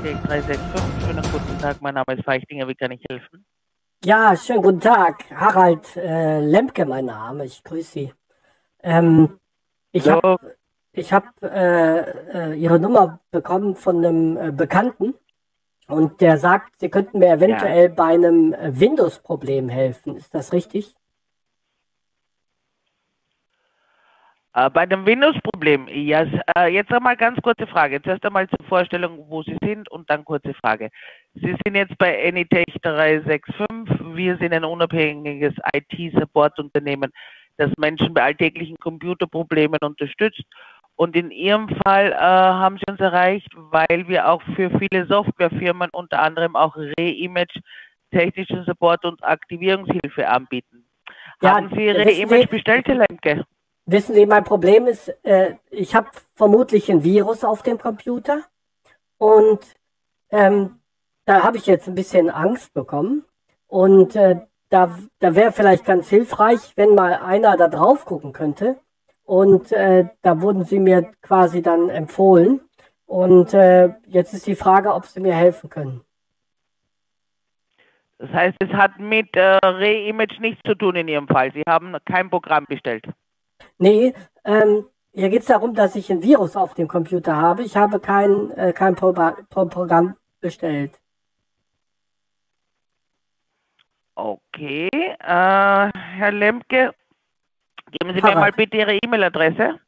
Anitech 365. Schönen guten Tag, mein Name ist Feichtinger. Wie kann ich helfen? Ja, schönen guten Tag. Harald äh, Lemke, mein Name. Ich grüße Sie. Ähm, ich habe ich hab, äh, äh, Ihre Nummer bekommen von einem äh, Bekannten und der sagt, Sie könnten mir ja. eventuell bei einem äh, Windows-Problem helfen. Ist das richtig? Bei dem Windows-Problem, ja, s- äh, jetzt einmal ganz kurze Frage. Zuerst einmal zur Vorstellung, wo Sie sind und dann kurze Frage. Sie sind jetzt bei Anytech 365. Wir sind ein unabhängiges IT-Support-Unternehmen, das Menschen bei alltäglichen Computerproblemen unterstützt. Und in Ihrem Fall äh, haben Sie uns erreicht, weil wir auch für viele Softwarefirmen, unter anderem auch Re-Image, technischen Support und Aktivierungshilfe anbieten. Ja, Haben Sie äh, Re-Image Sie, bestellt, Herr Lemke? Wissen Sie, mein Problem ist, äh, ich habe vermutlich ein Virus auf dem Computer und ähm, da habe ich jetzt ein bisschen Angst bekommen. Und äh, da, da wäre vielleicht ganz hilfreich, wenn mal einer da drauf gucken könnte. Und äh, da wurden sie mir quasi dann empfohlen. Und äh, jetzt ist die Frage, ob sie mir helfen können. Das heißt, es hat mit äh, Re-Image nichts zu tun in Ihrem Fall. Sie haben kein Programm bestellt. Nee, ähm, hier geht es darum, dass ich ein Virus auf dem Computer habe. Ich habe kein, äh, kein Pro Pro Programm bestellt. Okay, äh, Herr Lemke, geben Sie mir mal Harald. bitte Ihre E-Mail-Adresse.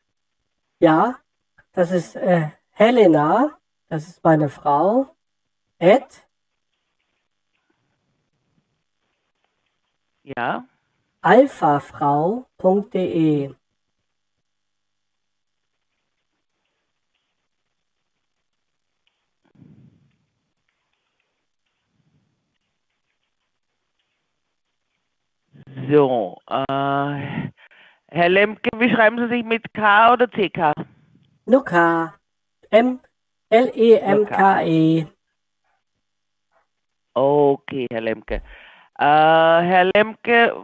Ja, das ist äh, Helena, das ist meine Frau, at Ja, alphafrau.de. so. Äh, Herr Lemke, wie schreiben Sie sich mit K oder CK? M, Nur K. L-E-M-K-E. Okay, Herr Lemke. Äh, Herr Lemke,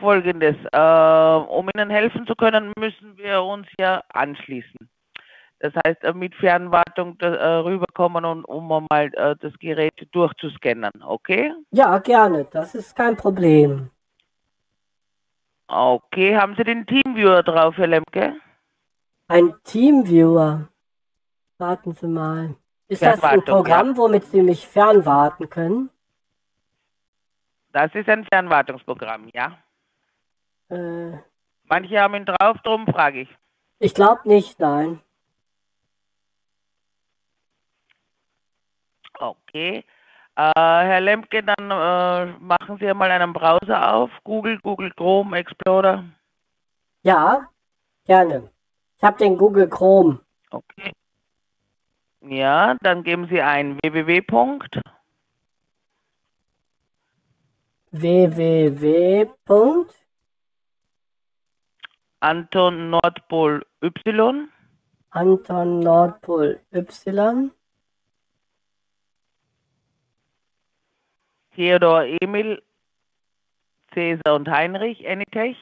folgendes. Äh, um Ihnen helfen zu können, müssen wir uns ja anschließen. Das heißt, äh, mit Fernwartung da, äh, rüberkommen und um mal äh, das Gerät durchzuscannen, okay? Ja, gerne, das ist kein Problem. Okay, haben Sie den Teamviewer drauf, Herr Lemke? Ein Teamviewer. Warten Sie mal. Ist das ein. Programm, womit Sie mich fernwarten können? Das ist ein Fernwartungsprogramm, ja. Äh, Manche haben ihn drauf, darum frage ich. ich glaube nicht, nein. Okay. Äh, Herr Lemke, dann äh, machen Sie mal einen Browser auf. Google, Google Chrome, Explorer. Ja, gerne. Ich habe den Google Chrome. Okay. Ja, dann geben Sie ein www. www. Anton Nordpol Y Anton Nordpol Y. Theodor Emil Cäsar und Heinrich Anytech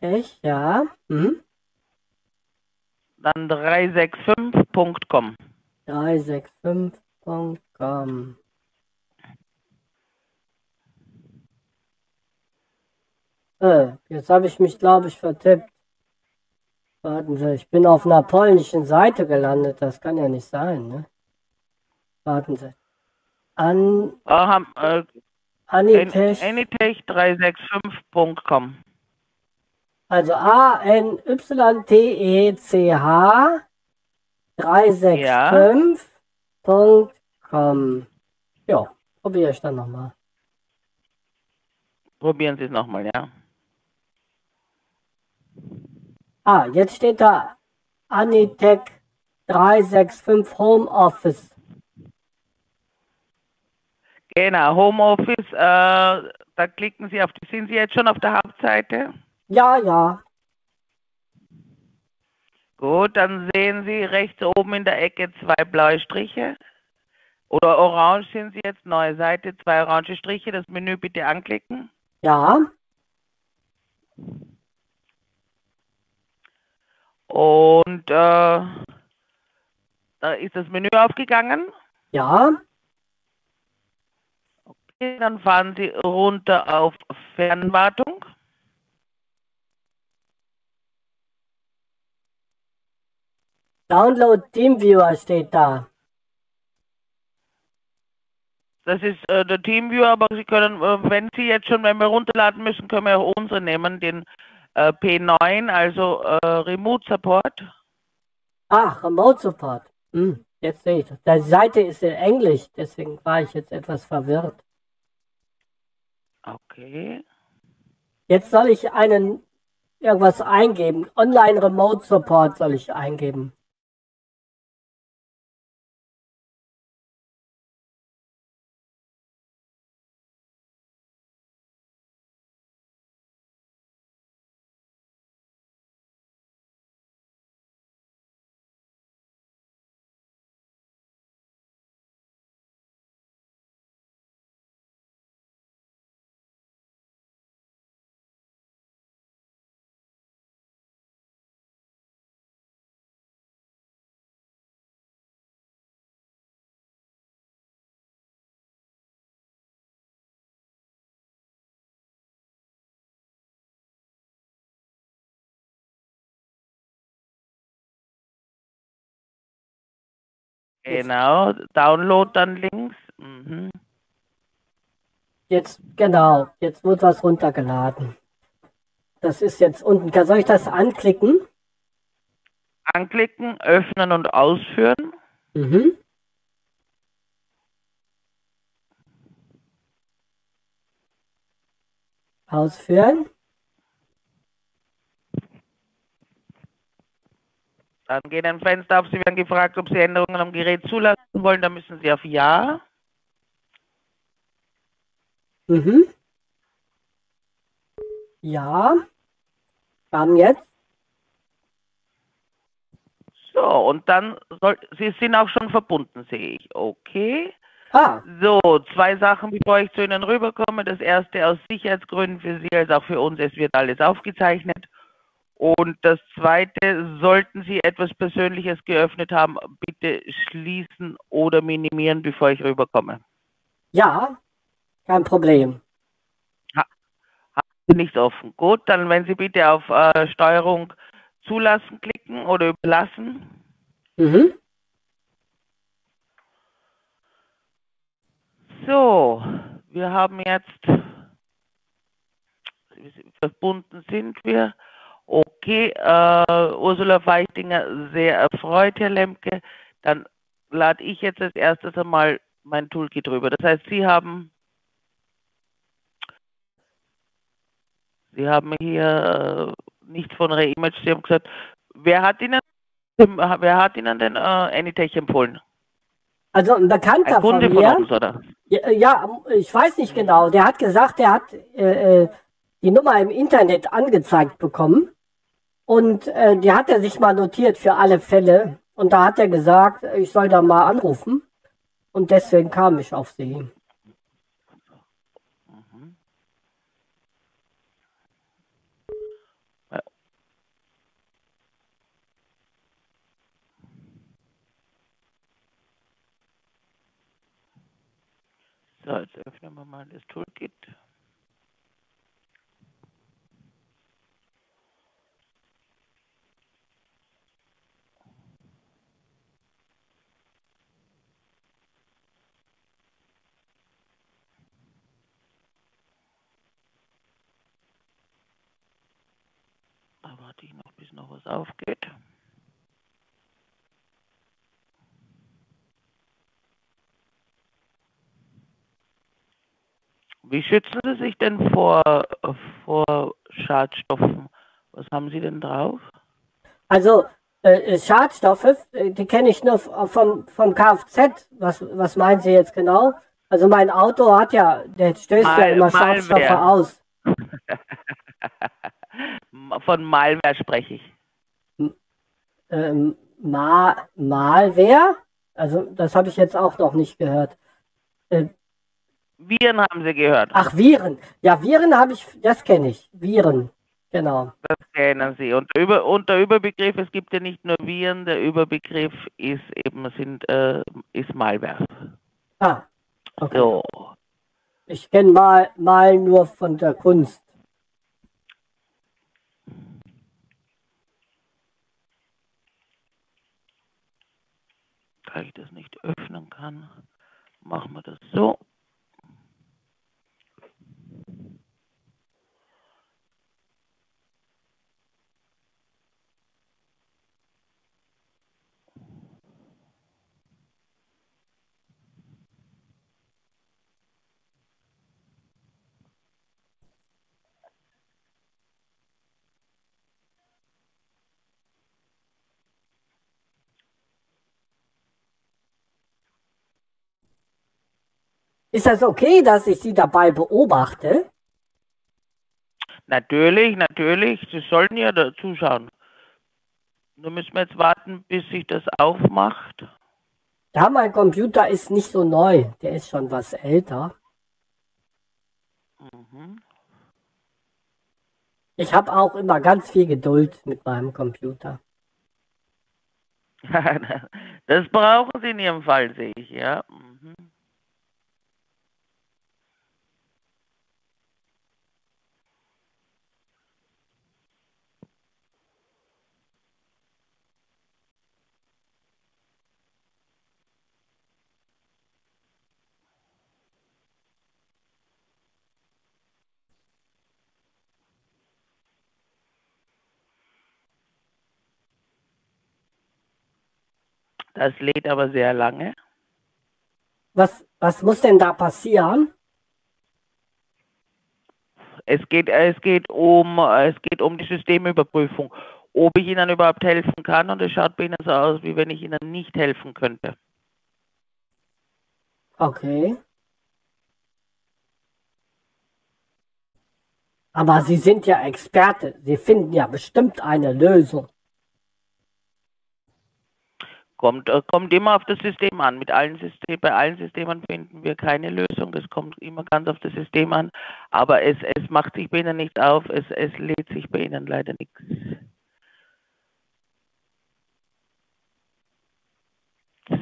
Tech, ja. Hm? dann 365.com. 365.com. Äh, jetzt habe ich mich, glaube ich, vertippt. Warten Sie, ich bin auf einer polnischen Seite gelandet. Das kann ja nicht sein, ne? Warten Sie. An, haben, äh, Anitech, Anytech365.com. also A-N-Y-T-E-C-H 365.com. Ja, probiere ich dann nochmal. Probieren Sie es nochmal, ja. Ah, jetzt steht da Anitech 365 Home Office. Genau, Homeoffice, äh, da klicken Sie auf, die, sind Sie jetzt schon auf der Hauptseite? Ja, ja. Gut, dann sehen Sie rechts oben in der Ecke zwei blaue Striche. Oder orange sind Sie jetzt, neue Seite, zwei orange Striche, das Menü bitte anklicken. Ja, Und äh, Da ist das Menü aufgegangen. Ja, dann fahren Sie runter auf Fernwartung. Download TeamViewer steht da. Das ist äh, der Teamviewer, aber Sie können, äh, wenn Sie jetzt schon, wenn wir runterladen müssen, können wir auch unsere nehmen, den äh, P9, also äh, Remote Support. Ach, Remote Support. Hm, jetzt sehe ich. Die Seite ist in Englisch, deswegen war ich jetzt etwas verwirrt. Okay. Jetzt soll ich einen irgendwas eingeben. Online Remote Support soll ich eingeben. Genau, Download dann links. Mhm. Jetzt, genau, jetzt wird was runtergeladen. Das ist jetzt unten. Soll ich das anklicken? Anklicken, öffnen und ausführen. Mhm. Ausführen. Dann geht ein Fenster auf. Sie werden gefragt, ob Sie Änderungen am Gerät zulassen wollen. Dann müssen Sie auf Ja. Mhm. Ja. Kam jetzt. So, und dann soll, Sie sind auch schon verbunden, sehe ich. Okay. Ah, So, zwei Sachen, bevor ich zu Ihnen rüberkomme. Das erste aus Sicherheitsgründen für Sie als auch für uns. Es wird alles aufgezeichnet. Und das zweite, sollten Sie etwas Persönliches geöffnet haben, bitte schließen oder minimieren, bevor ich rüberkomme. ja. Kein Problem. Nicht offen. Gut, dann wenn Sie bitte auf äh, Steuerung zulassen klicken oder überlassen. Mhm. So, wir haben jetzt, verbunden sind wir. Okay, äh, Ursula Feichtinger, sehr erfreut, Herr Lemke. Dann lade ich jetzt als erstes einmal mein Toolkit rüber. Das heißt, Sie haben, Sie haben hier äh, nicht von Reimage, Sie haben gesagt, wer hat Ihnen, wer hat Ihnen denn äh, Anytech empfohlen? Also ein Bekannter Ein von Kunde von mir. uns, oder? Ja, ja, ich weiß nicht genau. Der hat gesagt, er hat äh, äh, die Nummer im Internet angezeigt bekommen. Und äh, die hat er sich mal notiert für alle Fälle. Und da hat er gesagt, ich soll da mal anrufen. Und deswegen kam ich auf sie. So, jetzt öffnen wir mal das Toolkit. Da warte ich noch, bis noch was aufgeht. Wie schützen Sie sich denn vor, vor Schadstoffen? Was haben Sie denn drauf? Also äh, Schadstoffe, äh, die kenne ich nur vom, vom Kfz. Was, was meinen Sie jetzt genau? Also mein Auto hat ja, der stößt ja Mal- immer Malware. Schadstoffe aus. Von Malware spreche ich. Ähm, mal, Malware? Also das habe ich jetzt auch noch nicht gehört. Äh, Viren haben Sie gehört. ach, Viren. Ja, Viren habe ich, das kenne ich. Viren. Genau. Das kennen Sie. Und, über, und der Überbegriff, es gibt ja nicht nur Viren, der Überbegriff ist eben sind, äh, ist Malware. Ah, okay. So. Ich kenne mal, mal nur von der Kunst. Da ich das nicht öffnen kann, machen wir das so. Ist das okay, dass ich Sie dabei beobachte? Natürlich, natürlich. Sie sollten ja da zuschauen. Nur müssen wir jetzt warten, bis sich das aufmacht. Ja, mein Computer ist nicht so neu. Der ist schon was älter. Mhm. Ich habe auch immer ganz viel Geduld mit meinem Computer. das brauchen Sie in Ihrem Fall, sehe ich, ja. Mhm. Das lädt aber sehr lange. Was, was muss denn da passieren? Es geht, es geht um, es geht um die Systemüberprüfung, ob ich Ihnen überhaupt helfen kann und es schaut bei Ihnen so aus, wie wenn ich Ihnen nicht helfen könnte. Okay. Aber Sie sind ja Experte. Sie finden ja bestimmt eine Lösung. Kommt, äh, kommt immer auf das System an. Mit allen System, bei allen Systemen finden wir keine Lösung. Das kommt immer ganz auf das System an. Aber es, es macht sich bei Ihnen nicht auf. Es, es lädt sich bei Ihnen leider nichts.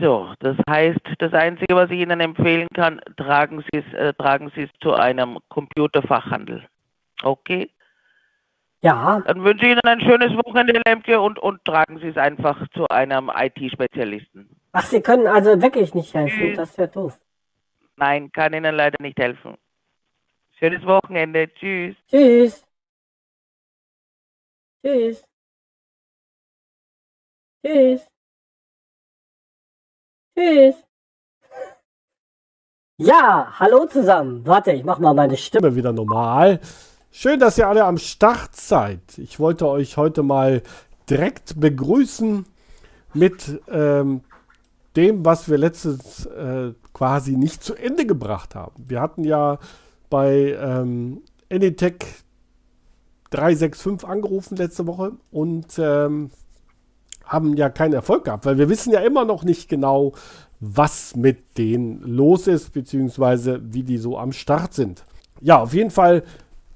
So, das heißt, das Einzige, was ich Ihnen empfehlen kann, tragen Sie es, äh, tragen Sie es zu einem Computerfachhandel. Okay? Ja, Dann wünsche ich Ihnen ein schönes Wochenende, Lemke, und, und tragen Sie es einfach zu einem IT-Spezialisten. ach, Sie können also wirklich nicht helfen. Das wäre doof. Nein, kann Ihnen leider nicht helfen. Schönes Wochenende. Tschüss. Tschüss. Tschüss. Tschüss. Tschüss. Ja, hallo zusammen. Warte, ich mach mal meine Stimme. Stimme wieder normal. Schön, dass ihr alle am Start seid. Ich wollte euch heute mal direkt begrüßen mit ähm, dem, was wir letztes äh, quasi nicht zu Ende gebracht haben. Wir hatten ja bei ähm, Anytech 365 angerufen letzte Woche und ähm, haben ja keinen Erfolg gehabt, weil wir wissen ja immer noch nicht genau, was mit denen los ist, beziehungsweise wie die so am Start sind. Ja, auf jeden Fall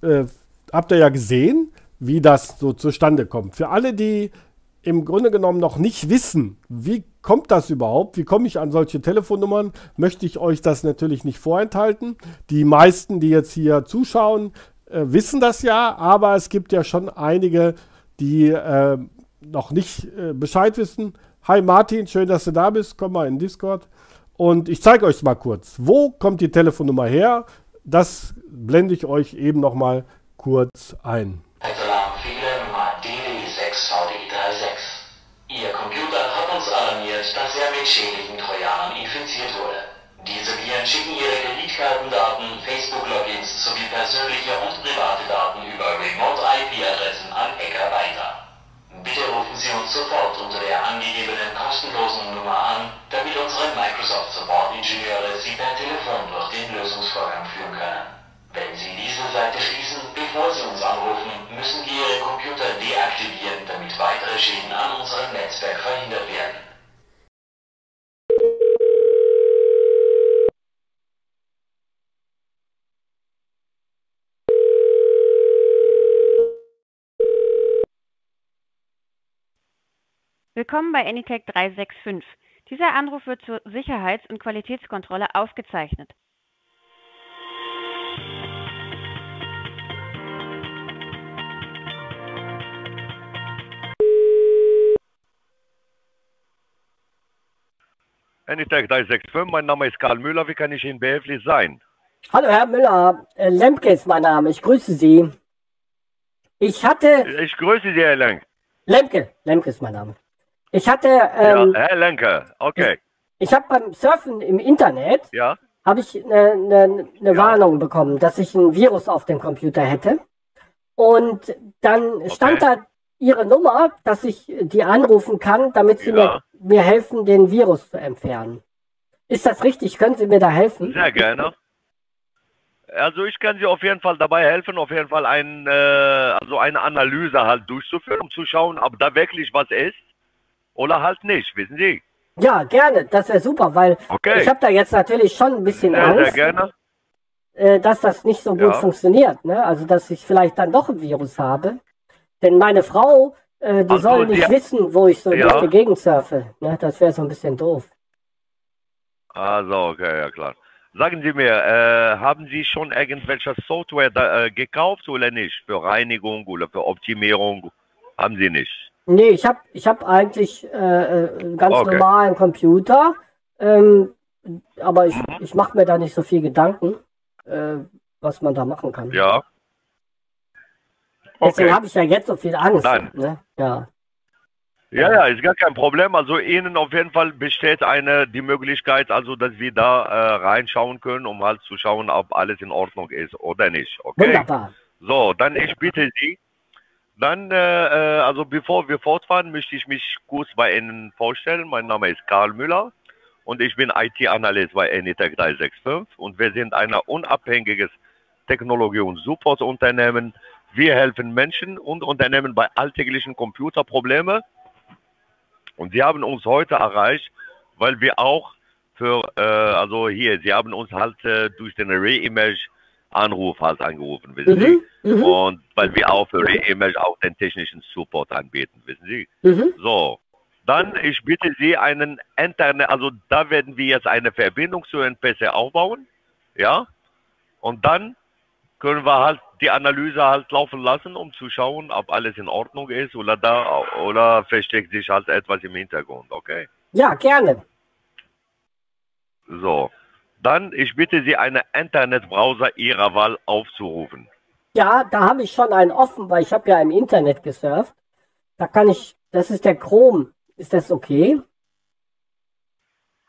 äh, habt ihr ja gesehen, wie das so zustande kommt. Für alle, die im Grunde genommen noch nicht wissen, wie kommt das überhaupt, wie komme ich an solche Telefonnummern, möchte ich euch das natürlich nicht vorenthalten. Die meisten, die jetzt hier zuschauen, äh, wissen das ja, aber es gibt ja schon einige, die äh, noch nicht äh, Bescheid wissen. Hi Martin, schön, dass du da bist. Komm mal in Discord. Und ich zeige euch mal kurz, wo kommt die Telefonnummer her? Das blende ich euch eben noch mal kurz ein. Alarmfehler Nummer DD6VD36. Ihr Computer hat uns alarmiert, dass er mit schädlichen Trojanern infiziert wurde. Diese Viren schicken ihre Kreditkartendaten, Facebook-Logins sowie persönliche und private Daten über Remote-IP-Adressen an Hacker weiter. Bitte rufen Sie uns sofort unter der angegebenen kostenlosen Nummer an, damit unsere Microsoft Support-Ingenieure Sie per Telefon durch den Lösungsvorgang führen können. Wenn Sie diese Seite schließen, bevor Sie uns anrufen, müssen wir Ihre Computer deaktivieren, damit weitere Schäden an unserem Netzwerk verhindert werden. Willkommen bei Anytech 365. Dieser Anruf wird zur Sicherheits- und Qualitätskontrolle aufgezeichnet. Anytech 365, mein Name ist Karl Müller, wie kann ich Ihnen behilflich sein? Hallo Herr Müller, äh, Lemke ist mein Name, ich grüße Sie. Ich hatte, Ich grüße Sie, Herr Lenk. Lemke, Lemke ist mein Name. Ich hatte, ähm, ja, Herr Lenke, okay. ich habe beim Surfen im Internet, Ja, habe ich eine, eine, eine Warnung bekommen, dass ich ein Virus auf dem Computer hätte. Und dann stand da Ihre Nummer, dass ich die anrufen kann, damit Sie Ja. mir, mir helfen, den Virus zu entfernen. Ist das richtig? Können Sie mir da helfen? sehr gerne. Also ich kann Sie auf jeden Fall dabei helfen, auf jeden Fall ein, äh, also eine Analyse halt durchzuführen, um zu schauen, ob da wirklich was ist oder halt nicht, wissen Sie? Ja, gerne. Das wäre super, weil Okay. ich habe da jetzt natürlich schon ein bisschen Sehr, sehr Angst, gerne. äh, dass das nicht so gut Ja. funktioniert. Ne? Also, dass ich vielleicht dann doch ein Virus habe. Denn meine Frau, äh, die Also, soll nicht Sie- wissen, wo ich so Ja. durch die Gegend surfe. Ne? Das wäre so ein bisschen doof. Also, okay, ja klar. Sagen Sie mir, äh, haben Sie schon irgendwelche Software da, äh, gekauft oder nicht? Für Reinigung oder für Optimierung? Haben Sie nicht? Nee, ich habe ich hab eigentlich äh, äh, einen ganz Okay. normalen Computer. Ähm, aber ich, Mhm. ich mache mir da nicht so viel Gedanken, äh, was man da machen kann. Ja. Deswegen Okay. habe ich ja jetzt so viel Angst. Nein. Ne? Ja. Ja, ja, ist gar kein Problem. Also Ihnen auf jeden Fall besteht eine die Möglichkeit, also dass wir da äh, reinschauen können, um halt zu schauen, ob alles in Ordnung ist oder nicht. Okay. Wunderbar. So, dann ich bitte Sie, dann äh, äh, also bevor wir fortfahren, möchte ich mich kurz bei Ihnen vorstellen. Mein Name ist Karl Müller und ich bin IT-Analyst bei Anytech 365 und wir sind ein unabhängiges Technologie- und Supportunternehmen. Wir helfen Menschen und Unternehmen bei alltäglichen Computerproblemen und Sie haben uns heute erreicht, weil wir auch für, äh, also hier, Sie haben uns halt äh, durch den Re-Image-Anruf halt angerufen, wissen Sie? Mhm. Mhm. Und weil wir auch für Re-Image auch den technischen Support anbieten, wissen Sie? Mhm. So, dann ich bitte Sie einen Internet, also da werden wir jetzt eine Verbindung zu Ihrem PC aufbauen, ja? Und dann können wir halt die Analyse halt laufen lassen, um zu schauen, ob alles in Ordnung ist oder da oder versteckt sich halt etwas im Hintergrund, okay? Ja, gerne. So, dann ich bitte Sie einen Internetbrowser Ihrer Wahl aufzurufen. Ja, da habe ich schon einen offen, weil ich habe ja im Internet gesurft. Da kann ich, das ist der Chrome. Ist das okay?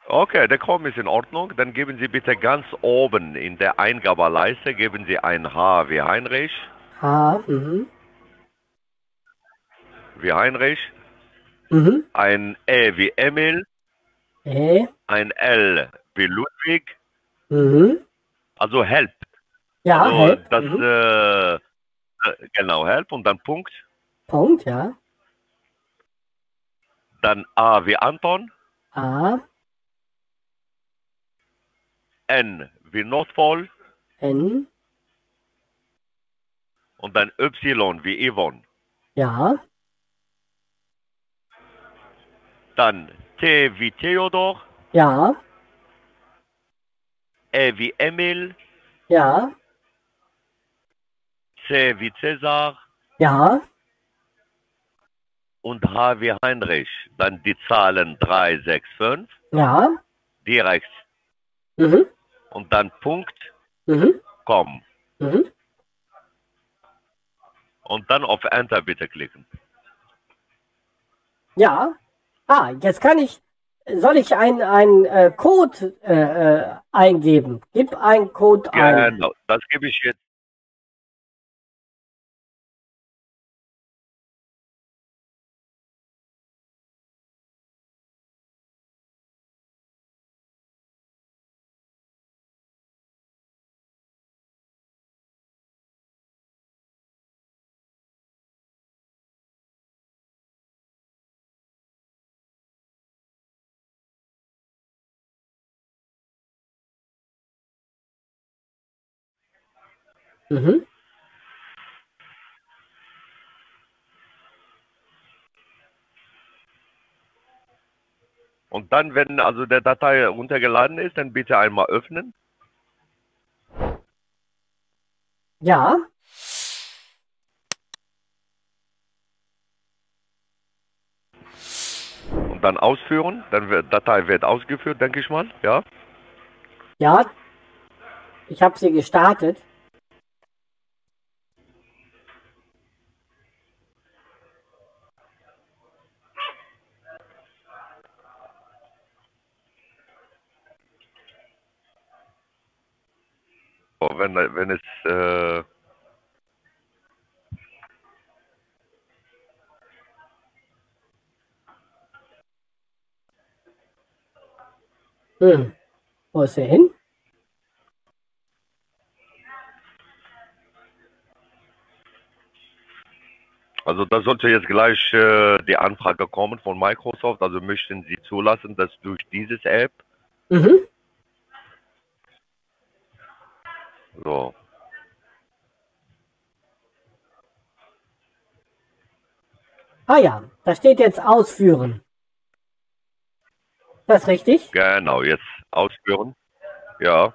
Okay, der Chrome ist in Ordnung. Dann geben Sie bitte ganz oben in der Eingabeleiste, geben Sie ein H wie Heinrich, Ha, mhm. wie Heinrich, Mhm. ein E wie Emil, Äh, ein L wie Ludwig, mhm. also Help. Ja, also help. das, mhm. äh, äh, genau, Help und dann Punkt. Punkt, ja. Dann A wie Anton, A, N wie Nordpol N, und dann Y wie Yvonne. ja. Dann T wie Theodor, Ja, E wie Emil, ja, C wie Cäsar ja, und H wie Heinrich. Dann die Zahlen 3, 6, 5 ja. direkt Mhm. und dann Punkt, Mhm. com. Mhm. Und dann auf Enter bitte klicken. Ja. Ah, jetzt kann ich, soll ich einen ein, äh, Code äh, äh, eingeben? Gib einen Code ein. Genau, das gebe ich jetzt. Mhm. Und dann, wenn also der Datei runtergeladen ist, dann bitte einmal öffnen. Ja, und dann ausführen. Dann wird Datei wird ausgeführt, denke ich mal. Ja. ja. Ich habe sie gestartet. Wenn, wenn es äh, Hm. Wo ist er hin? also da sollte jetzt gleich äh, die Anfrage kommen von Microsoft. Also möchten Sie zulassen, dass durch dieses App Mhm. So Ah ja, da steht jetzt ausführen. Das ist richtig? genau jetzt ausführen. Ja.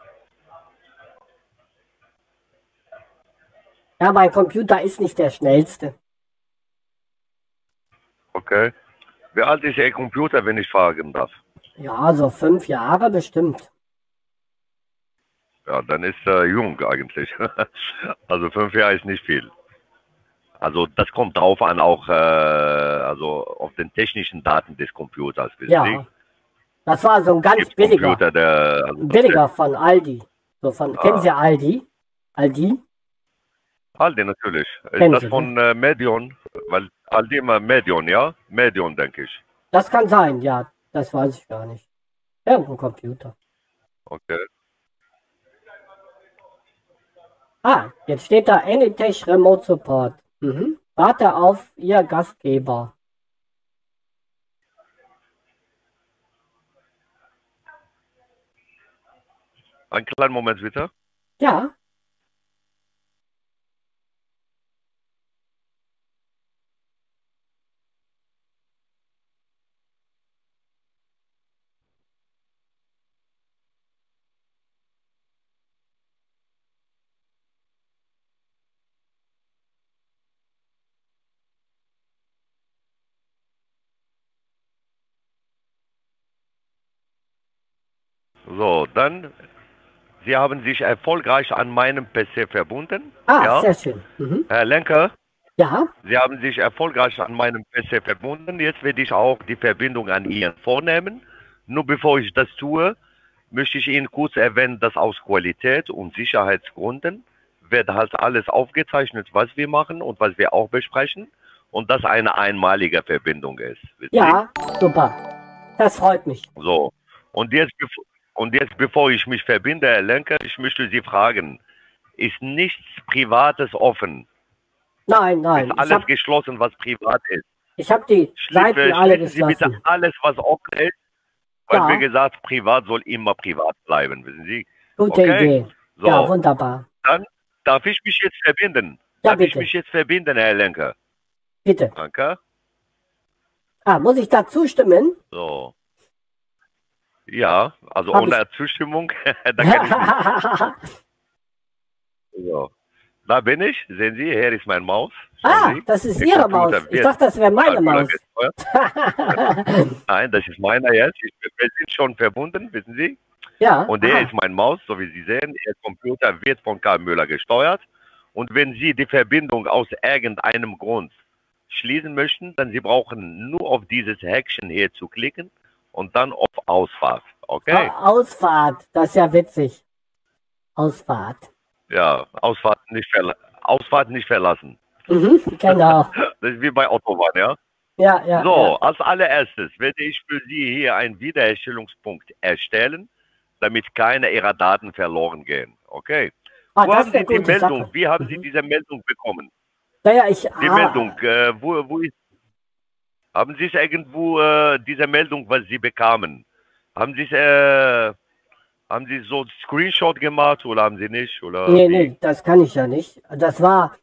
Ja, mein Computer ist nicht der schnellste. Okay. Wie alt ist Ihr Computer, wenn ich fragen darf? Ja, so fünf Jahre bestimmt. Ja, dann ist er jung eigentlich. also fünf Jahre ist nicht viel. Also das kommt drauf an, auch äh, also auf den technischen Daten des Computers. Ja. Sie? Das war so ein ganz Gibt billiger. Computer, der, also Ein billiger von Aldi. So von, Ah. Kennen Sie Aldi? Aldi? Aldi natürlich. Ist Kennen das Sie, von äh, Medion? Weil Aldi immer Medion, ja? Medion, denke ich. Das kann sein, ja. Das weiß ich gar nicht. Irgendein Computer. Okay. Ah, jetzt steht da Anytech Remote Support. Mhm. Warte auf Ihr Gastgeber. Einen kleinen Moment bitte. Ja, So, dann, Sie haben sich erfolgreich an meinem PC verbunden. ah, ja? sehr schön. Mhm. Herr Lenker, Ja, Sie haben sich erfolgreich an meinem PC verbunden. Jetzt werde ich auch die Verbindung an Ihnen vornehmen. Nur bevor ich das tue, möchte ich Ihnen kurz erwähnen, dass aus Qualität und Sicherheitsgründen wird halt alles aufgezeichnet, was wir machen und was wir auch besprechen und das eine einmalige Verbindung ist. Wissen ja, super. Das freut mich. So. Und jetzt, bev- und jetzt, bevor ich mich verbinde, Herr Lenker, ich möchte Sie fragen, ist nichts Privates offen? Nein, nein. Ist Ich alles habe geschlossen, was privat ist? ich hab die Schließen, Seiten alle schließen Sie bitte geschlossen. alles, was offen ist. Weil, Ja. wie gesagt, privat soll immer privat bleiben, wissen Sie? Gute okay. Idee. So, Ja, wunderbar. dann darf ich mich jetzt verbinden. Ja, darf ich bitte. mich jetzt verbinden, Herr Lenker? Bitte. Danke. Ah, muss ich da zustimmen? So. Ja, also Hab ohne Zustimmung, da kann ich nicht. So. Da bin ich, sehen Sie, hier ist mein Maus. Schauen ah, Sie. das ist Ihre Maus. Ich wird dachte, das wäre meine Maus. Nein, das ist meiner jetzt. Ich, wir sind schon verbunden, wissen Sie? ja. Und der aha. ist mein Maus, so wie Sie sehen. Der Computer wird von Karl Müller gesteuert. Und wenn Sie die Verbindung aus irgendeinem Grund schließen möchten, dann Sie brauchen nur auf dieses Häkchen hier zu klicken und dann auf Ausfahrt. Okay? Ah, Ausfahrt, das ist ja witzig. Ausfahrt. Ja, Ausfahrt nicht, verla Ausfahrt nicht verlassen. Mhm, genau. Das ist wie bei Autobahn, ja? Ja, ja. So, als allererstes werde ich für Sie hier einen Wiederherstellungspunkt erstellen, damit keine Ihrer Daten verloren gehen. Okay? Ja. Ah, wo haben Sie die Meldung? Sache. Wie haben Sie Mhm. diese Meldung bekommen? Naja, ich. Die ah, Meldung, äh, wo, wo ist. Haben Sie es irgendwo, äh, diese Meldung, was Sie bekamen? Haben Sie es, äh, haben Sie so einen Screenshot gemacht oder haben Sie nicht? Oder Nee, wie? nee, das kann ich ja nicht. Das war,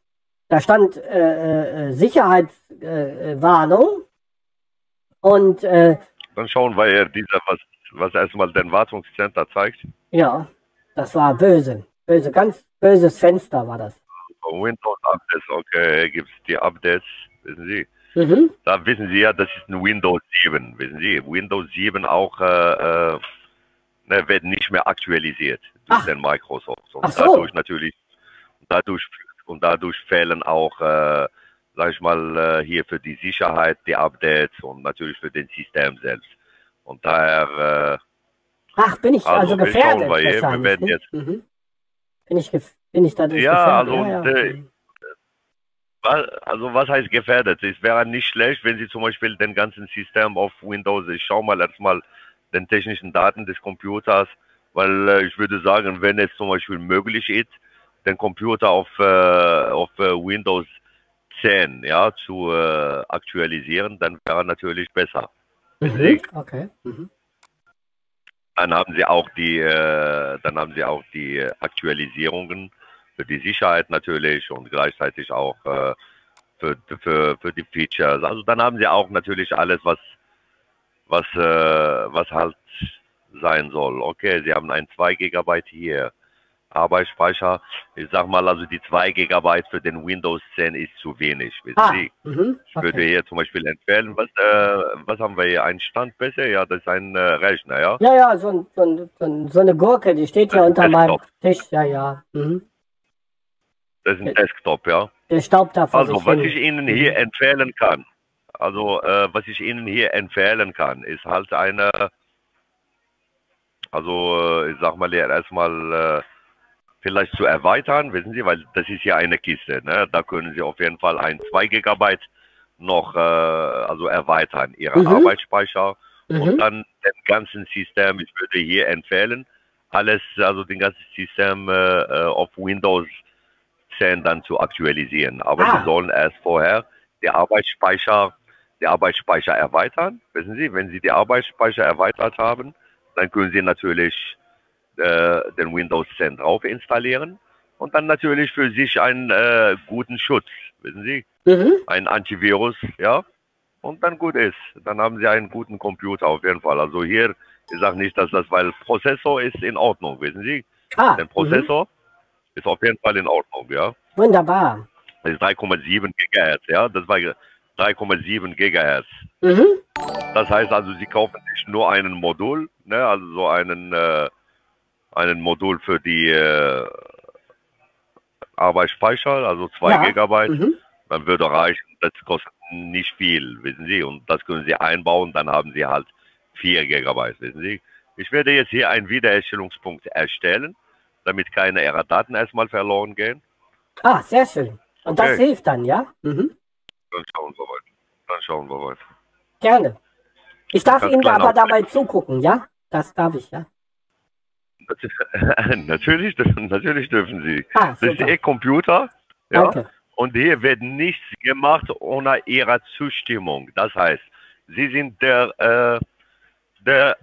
da stand äh, äh, Sicherheitswarnung äh, und äh, Dann schauen wir dieser, was, was erstmal den Wartungscenter zeigt. Ja, das war böse. Böse, ganz böses Fenster war das. Windows Updates, okay, gibt es die Updates, wissen Sie. Mhm. Da wissen Sie ja, das ist ein Windows 7, wissen Sie. Windows 7 auch äh, äh, ne, wird nicht mehr aktualisiert durch Ach. den Microsoft. Und so. dadurch natürlich, dadurch, und dadurch fehlen auch, äh, sag ich mal, äh, hier für die Sicherheit die Updates und natürlich für den System selbst. Und daher, Ach, bin ich also, Also, wir gefährdet? schauen mal hier, wir wahrscheinlich, werden jetzt- Mhm. Bin ich, bin ich dadurch Ja, gefährdet? also, äh, Mhm. wa- also was heißt gefährdet? Es wäre nicht schlecht, wenn Sie zum Beispiel den ganzen System auf Windows, ich schaue mal erstmal den technischen Daten des Computers, weil äh, ich würde sagen, wenn es zum Beispiel möglich ist, den Computer auf, äh, auf äh, Windows 10 ja, zu äh, aktualisieren, dann wäre natürlich besser. Mhm. Okay. Mhm. Dann haben Sie auch die, äh, dann haben Sie auch die äh, Aktualisierungen für die Sicherheit natürlich und gleichzeitig auch äh, für, für, für die Features. Also dann haben Sie auch natürlich alles, was, was, äh, was halt sein soll. Okay, Sie haben ein 2 GB hier. Arbeitsspeicher, ich sag mal, also die 2 GB für den Windows 10 ist zu wenig. Ah, Sie? mhm. Ich würde okay. hier zum Beispiel empfehlen, was, äh, was haben wir hier? Ein Standbecher? Ja, das ist ein äh, Rechner, ja? Ja, ja, so, ein, so, ein, so, ein, so eine Gurke, die steht ja unter meinem. Tisch. Ja, ja. Mhm. Das ist ein Desktop, ja? Der Staub da vor Also, was hin. ich Ihnen hier empfehlen kann, also, äh, was ich Ihnen hier empfehlen kann, ist halt eine, also, äh, ich sag mal erstmal, äh, vielleicht zu erweitern, wissen Sie, weil das ist ja eine Kiste, ne? Da können Sie auf jeden Fall ein 2 Gigabyte noch, äh, also erweitern, Ihren Mhm. Arbeitsspeicher und Mhm. dann den ganzen System, ich würde hier empfehlen, alles, also den ganzen System äh, äh, auf Windows 10 dann zu aktualisieren. Aber Ah. Sie sollen erst vorher die Arbeitsspeicher, die Arbeitsspeicher erweitern. Wissen Sie, wenn Sie die Arbeitsspeicher erweitert haben, dann können Sie natürlich äh, den Windows 10 drauf installieren und dann natürlich für sich einen äh, guten Schutz, wissen Sie, Mhm. ein Antivirus, ja, und dann gut ist. Dann haben Sie einen guten Computer auf jeden Fall. Also hier, ich sage nicht, dass das, weil Prozessor ist in Ordnung, wissen Sie, Ah, der mhm. Prozessor ist auf jeden Fall in Ordnung, ja. Wunderbar. Das ist 3,7 Gigahertz, ja, das war 3,7 Gigahertz. Mhm. Das heißt also, Sie kaufen sich nur einen Modul, ne, also so einen, äh, einen Modul für die äh, Arbeitsspeicher, also 2 Ja. Gigabyte, Mhm. dann würde reichen, das kostet nicht viel, wissen Sie, und das können Sie einbauen, dann haben Sie halt 4 Gigabyte, wissen Sie. Ich werde jetzt hier einen Wiederherstellungspunkt erstellen, damit keine Ihrer Daten erstmal verloren gehen. Ah, sehr schön. Und das Okay. hilft dann, ja? Mhm. Dann schauen wir weiter. Dann schauen wir weiter. Gerne. Ich darf Ganz Ihnen aber dabei zugucken, ja? Das darf ich, ja? natürlich, natürlich dürfen Sie. Ah, Das ist. Ihr Computer. Ja? Danke. Und hier wird nichts gemacht ohne Ihrer Zustimmung. Das heißt, Sie sind der, äh, der,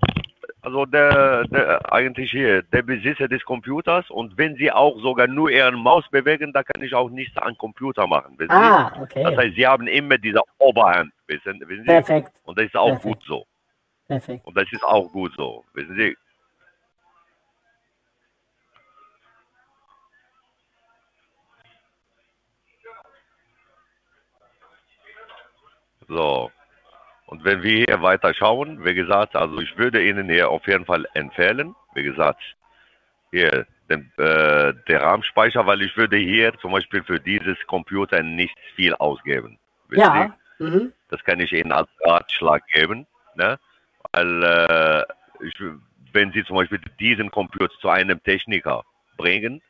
also der, der, eigentlich hier, der Besitzer des Computers. Und wenn Sie auch sogar nur Ihren Maus bewegen, da kann ich auch nichts am Computer machen. Ah, Sie? Das okay. heißt, Sie haben immer diese Oberhand. Wissen, wissen Sie? Perfekt, Und das ist auch Perfekt. gut so. perfekt. Und das ist auch gut so. Wissen Sie? So. Und wenn wir hier weiter schauen, wie gesagt, also ich würde Ihnen hier auf jeden Fall empfehlen, wie gesagt, hier den, äh, der RAM-Speicher, weil ich würde hier zum Beispiel für dieses Computer nicht viel ausgeben. Ja. Mhm. Das kann ich Ihnen als Ratschlag geben. Ne? Weil, äh, ich, wenn Sie zum Beispiel diesen Computer zu einem Techniker bringen,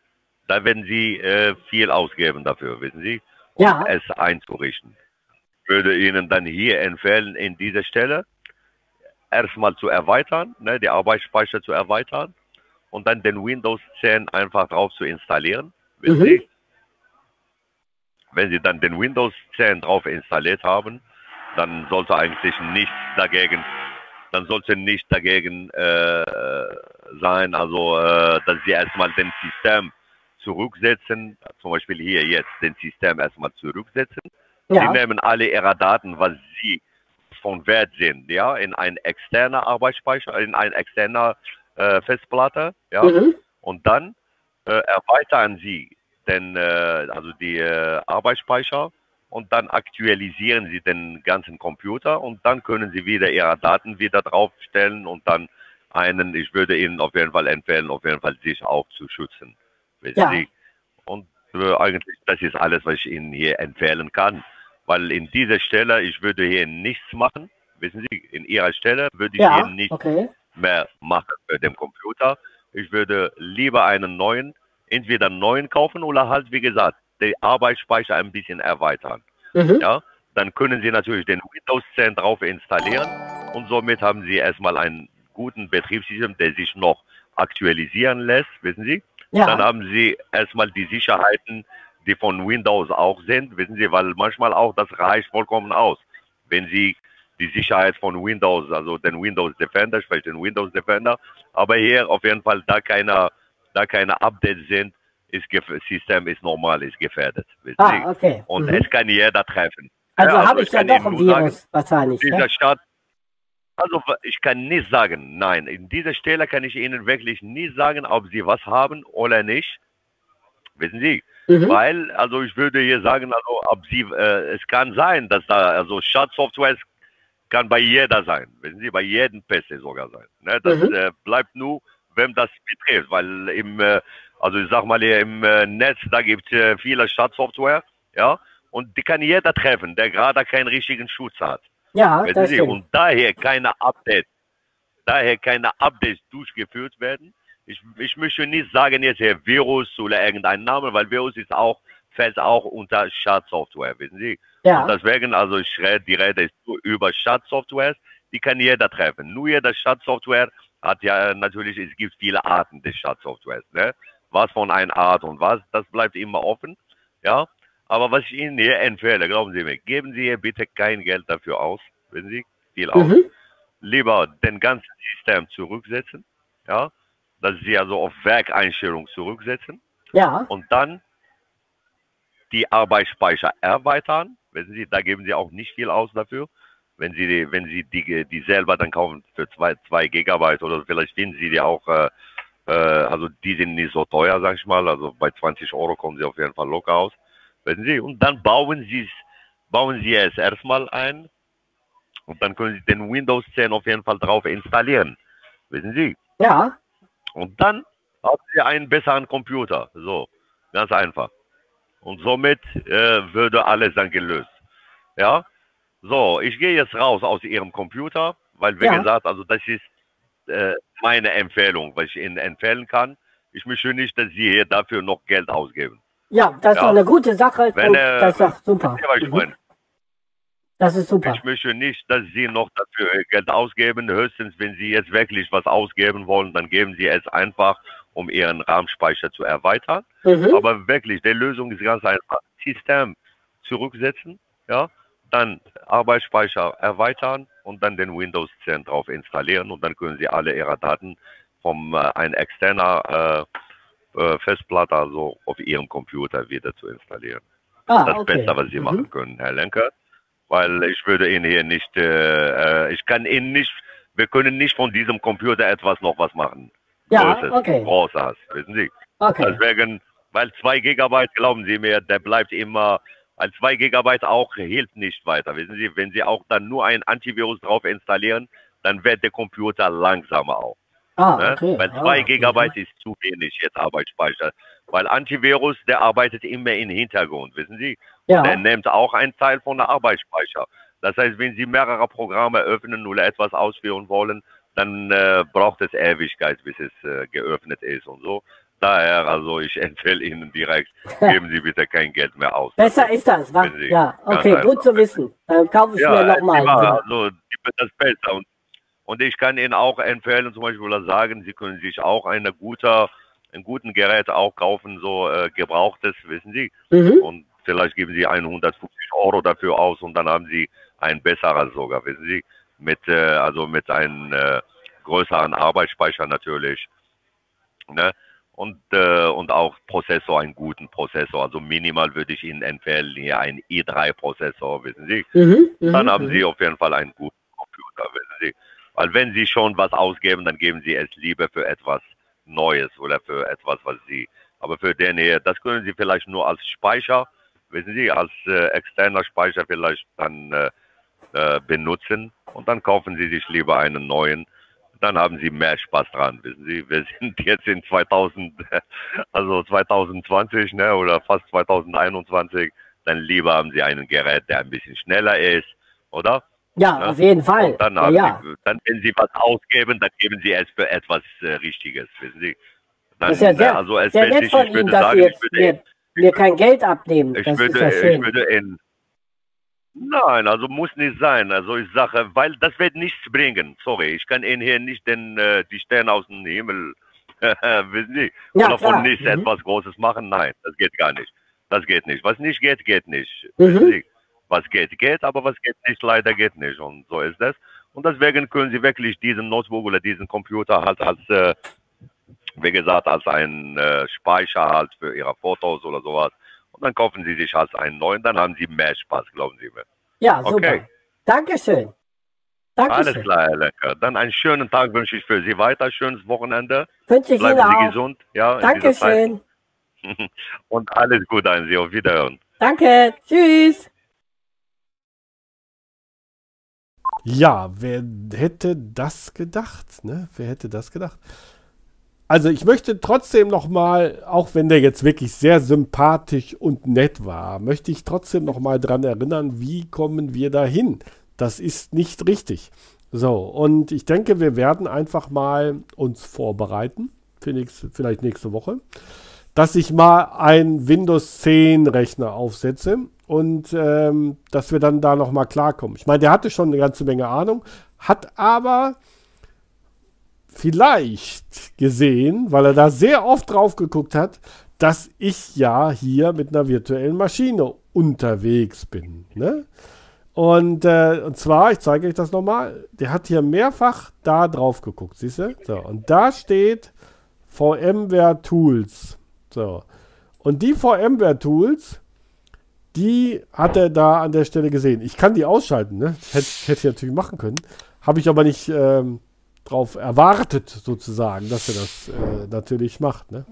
da werden Sie äh, viel ausgeben dafür, wissen Sie, um Ja. es einzurichten. Ich würde Ihnen dann hier empfehlen, in dieser Stelle erstmal zu erweitern, ne, die Arbeitsspeicher zu erweitern und dann den Windows 10 einfach drauf zu installieren. Wissen Mhm. Sie? Wenn Sie dann den Windows 10 drauf installiert haben, dann sollte eigentlich nichts dagegen, dann sollte nicht dagegen äh, sein, also äh, dass Sie erstmal den System zurücksetzen, zum Beispiel hier jetzt den System erstmal zurücksetzen. Sie Ja. nehmen alle Ihre Daten, was Sie von Wert sind, ja, in ein externer Arbeitsspeicher, in ein externer äh, Festplatte, ja, Mhm. und dann äh, erweitern Sie den, äh, also die äh, Arbeitsspeicher und dann aktualisieren Sie den ganzen Computer und dann können Sie wieder Ihre Daten wieder draufstellen und dann einen, ich würde Ihnen auf jeden Fall empfehlen, auf jeden Fall sich auch zu schützen. Ja. Sie? Und äh, eigentlich, das ist alles, was ich Ihnen hier empfehlen kann. Weil in dieser Stelle, ich würde hier nichts machen. Wissen Sie, in Ihrer Stelle würde ich Ja, hier nicht okay. mehr machen für den Computer. Ich würde lieber einen neuen, entweder einen neuen kaufen oder halt, wie gesagt, den Arbeitsspeicher ein bisschen erweitern. Mhm. Ja, dann können Sie natürlich den Windows 10 drauf installieren und somit haben Sie erstmal einen guten Betriebssystem, der sich noch aktualisieren lässt, wissen Sie. Dann Ja, haben Sie erstmal die Sicherheiten, die von Windows auch sind, wissen Sie, weil manchmal auch das reicht vollkommen aus. Wenn Sie die Sicherheit von Windows, also den Windows Defender, sprich den Windows Defender, aber hier auf jeden Fall, da keine, da keine Updates sind, ist System ist normal, ist gefährdet. Ah, okay. Und Mhm. es kann jeder treffen. Also Ja, habe ich ja doch ein nur sagen, Virus wahrscheinlich. dieser Ne? Stadt, also ich kann nicht sagen, nein, in dieser Stelle kann ich Ihnen wirklich nicht sagen, ob Sie was haben oder nicht. Wissen Sie? Mhm. Weil, also ich würde hier sagen, also ob Sie, äh, es kann sein, dass da, also Schadsoftware kann bei jeder sein. Wissen Sie, bei jedem PC sogar sein. Ne? Das Mhm. äh, bleibt nur, wem das betrifft, weil im, äh, also ich sag mal hier im äh, Netz, da gibt es äh, viele Schadsoftware, ja, und die kann jeder treffen, der gerade keinen richtigen Schutz hat. Ja, Wissen das Sie, stimmt. und daher keine Updates, daher keine Updates durchgeführt werden. Ich, ich möchte nicht sagen jetzt hier Virus oder irgendein Name, weil Virus ist auch, fällt auch unter Schadsoftware, wissen Sie. Und Ja, deswegen, also ich rede, die Rede ist nur über Schadsoftware, die kann jeder treffen. Nur jeder Schadsoftware hat ja natürlich, es gibt viele Arten des Schadsoftwares, ne? Was von einer Art und was, das bleibt immer offen, ja. Aber was ich Ihnen hier empfehle, glauben Sie mir, geben Sie hier bitte kein Geld dafür aus, wenn Sie viel aus. mhm. Lieber den ganzen System zurücksetzen, ja, dass Sie also auf Werkeinstellung zurücksetzen ja, und dann die Arbeitsspeicher erweitern. Wissen Sie, da geben Sie auch nicht viel aus dafür. Wenn Sie die, wenn Sie die, die selber dann kaufen für zwei, zwei Gigabyte oder vielleicht finden Sie die auch, äh, äh, also die sind nicht so teuer, sag ich mal. Also bei 20 Euro kommen Sie auf jeden Fall locker aus. Wissen Sie, und dann bauen Sie es, bauen Sie es erstmal ein und dann können Sie den Windows 10 auf jeden Fall drauf installieren. Wissen Sie? ja, Und dann haben Sie einen besseren Computer. So, ganz einfach. Und somit äh, würde alles dann gelöst. Ja? So, ich gehe jetzt raus aus Ihrem Computer, weil, wie Ja. gesagt, also das ist äh, meine Empfehlung, was ich Ihnen empfehlen kann. Ich möchte nicht, dass Sie hier dafür noch Geld ausgeben. ja, das ist Ja. doch eine gute Sache. Wenn, und äh, das ist doch super. Mhm. Das ist super. Ich möchte nicht, dass Sie noch dafür Geld ausgeben. Höchstens, wenn Sie jetzt wirklich was ausgeben wollen, dann geben Sie es einfach, um Ihren RAM-Speicher zu erweitern. Mhm. Aber wirklich, die Lösung ist ganz einfach. System zurücksetzen, ja, dann Arbeitsspeicher erweitern und dann den Windows 10 drauf installieren und dann können Sie alle Ihre Daten vom äh, ein externer äh, äh, Festplatte also auf Ihrem Computer wieder zu installieren Ah, das okay. Beste, was Sie Mhm. machen können, Herr Lenker. Weil ich würde Ihnen hier nicht, äh, äh, ich kann Ihnen nicht, wir können nicht von diesem Computer etwas noch was machen. Ja, Großes, okay. Großes, wissen Sie. Okay. Deswegen, weil 2 Gigabyte, glauben Sie mir, der bleibt immer, weil 2 Gigabyte auch hilft nicht weiter. Wissen Sie, wenn Sie auch dann nur ein Antivirus drauf installieren, dann wird der Computer langsamer auch. Ah, Ne? okay. Weil Ah, 2 okay. Gigabyte ist zu wenig jetzt Arbeitsspeicher. Weil Antivirus, der arbeitet immer im Hintergrund, wissen Sie. Ja, Der nimmt auch einen Teil von der Arbeitsspeicher. Das heißt, wenn Sie mehrere Programme öffnen oder etwas ausführen wollen, dann äh, braucht es Ewigkeit, bis es äh, geöffnet ist und so. Daher, also ich empfehle Ihnen direkt, geben Sie bitte kein Geld mehr aus. besser ist das, wa? Wenn Sie- Ja, okay, gut zu wissen. Dann kaufe ich Ja, mir nochmal. Ja. also das Beste. Und, und ich kann Ihnen auch empfehlen, zum Beispiel oder sagen, Sie können sich auch eine gute, ein guten Gerät auch kaufen, so äh, gebrauchtes, wissen Sie. Mhm. Und vielleicht geben Sie 150 Euro dafür aus und dann haben Sie ein besseres sogar, wissen Sie, mit äh, also mit einem äh, größeren Arbeitsspeicher natürlich, ne? Und äh, und auch Prozessor, einen guten Prozessor. Also minimal würde ich Ihnen empfehlen hier einen i3-Prozessor, wissen Sie. Mhm. Mhm. Dann haben mhm. Sie auf jeden Fall einen guten Computer, wissen Sie. Weil wenn Sie schon was ausgeben, dann geben Sie es lieber für etwas Neues oder für etwas, was Sie. Aber für den hier, das können Sie vielleicht nur als Speicher, wissen Sie, als äh, externer Speicher vielleicht dann äh, äh, benutzen und dann kaufen Sie sich lieber einen neuen. Dann haben Sie mehr Spaß dran, wissen Sie. Wir sind jetzt in 2000, also 2020 ne, oder fast 2021. Dann lieber haben Sie einen Gerät, der ein bisschen schneller ist, oder? Ja, Ja. auf jeden Fall. Und dann, ja, haben ja. Sie, dann, wenn Sie was ausgeben, dann geben Sie es für etwas äh, Richtiges, wissen Sie. Dann, Das ist ja äh, sehr, also es sehr nett von ich Ihnen, dass sagen, Sie ich jetzt mir, mir kein Geld abnehmen. ich Das würde, ist ja ich schön. würde in. Nein, also muss nicht sein. Also ich sage, weil das wird nichts bringen. Sorry, ich kann Ihnen hier nicht den, äh, die Sterne aus dem Himmel, wissen Sie, Ja, oder von nichts Mhm. etwas Großes machen. Nein, das geht gar nicht. Das geht nicht. Was nicht geht, geht nicht. Mhm. Was geht, geht, aber was geht nicht, leider geht nicht. Und so ist das. Und deswegen können Sie wirklich diesen Notebook oder diesen Computer halt als, äh, wie gesagt, als ein äh, Speicher halt für Ihre Fotos oder sowas. Und dann kaufen Sie sich halt einen neuen, dann haben Sie mehr Spaß, glauben Sie mir. Ja, super. Okay. Dankeschön. Alles Dankeschön. klar, Herr Lecker. Dann einen schönen Tag wünsche ich für Sie weiter, schönes Wochenende. Wünsche ich Ihnen Bleiben Sie auch. gesund. Ja. Dankeschön. Und alles Gute an Sie. Auf Wiederhören. Danke. Tschüss. Ja, wer hätte das gedacht? Ne? Wer hätte das gedacht? Also ich möchte trotzdem noch mal, auch wenn der jetzt wirklich sehr sympathisch und nett war, möchte ich trotzdem noch mal dran erinnern, wie kommen wir dahin? Das ist nicht richtig. So, und ich denke, wir werden einfach mal uns vorbereiten, für nächste, vielleicht nächste Woche, dass ich mal einen Windows 10 Rechner aufsetze und ähm, dass wir dann da noch mal klarkommen. Ich meine, der hatte schon eine ganze Menge Ahnung, hat aber vielleicht gesehen, weil er da sehr oft drauf geguckt hat, dass ich ja hier mit einer virtuellen Maschine unterwegs bin. Ne? Und, äh, und zwar, ich zeige euch das nochmal, der hat hier mehrfach da drauf geguckt, siehst du? So, und da steht VMware Tools. So. Und die VMware Tools, die hat er da an der Stelle gesehen. Ich kann die ausschalten, ne? Hätte, hätte ich natürlich machen können. Habe ich aber nicht ähm, drauf erwartet, sozusagen, dass er das äh, natürlich macht. Ne?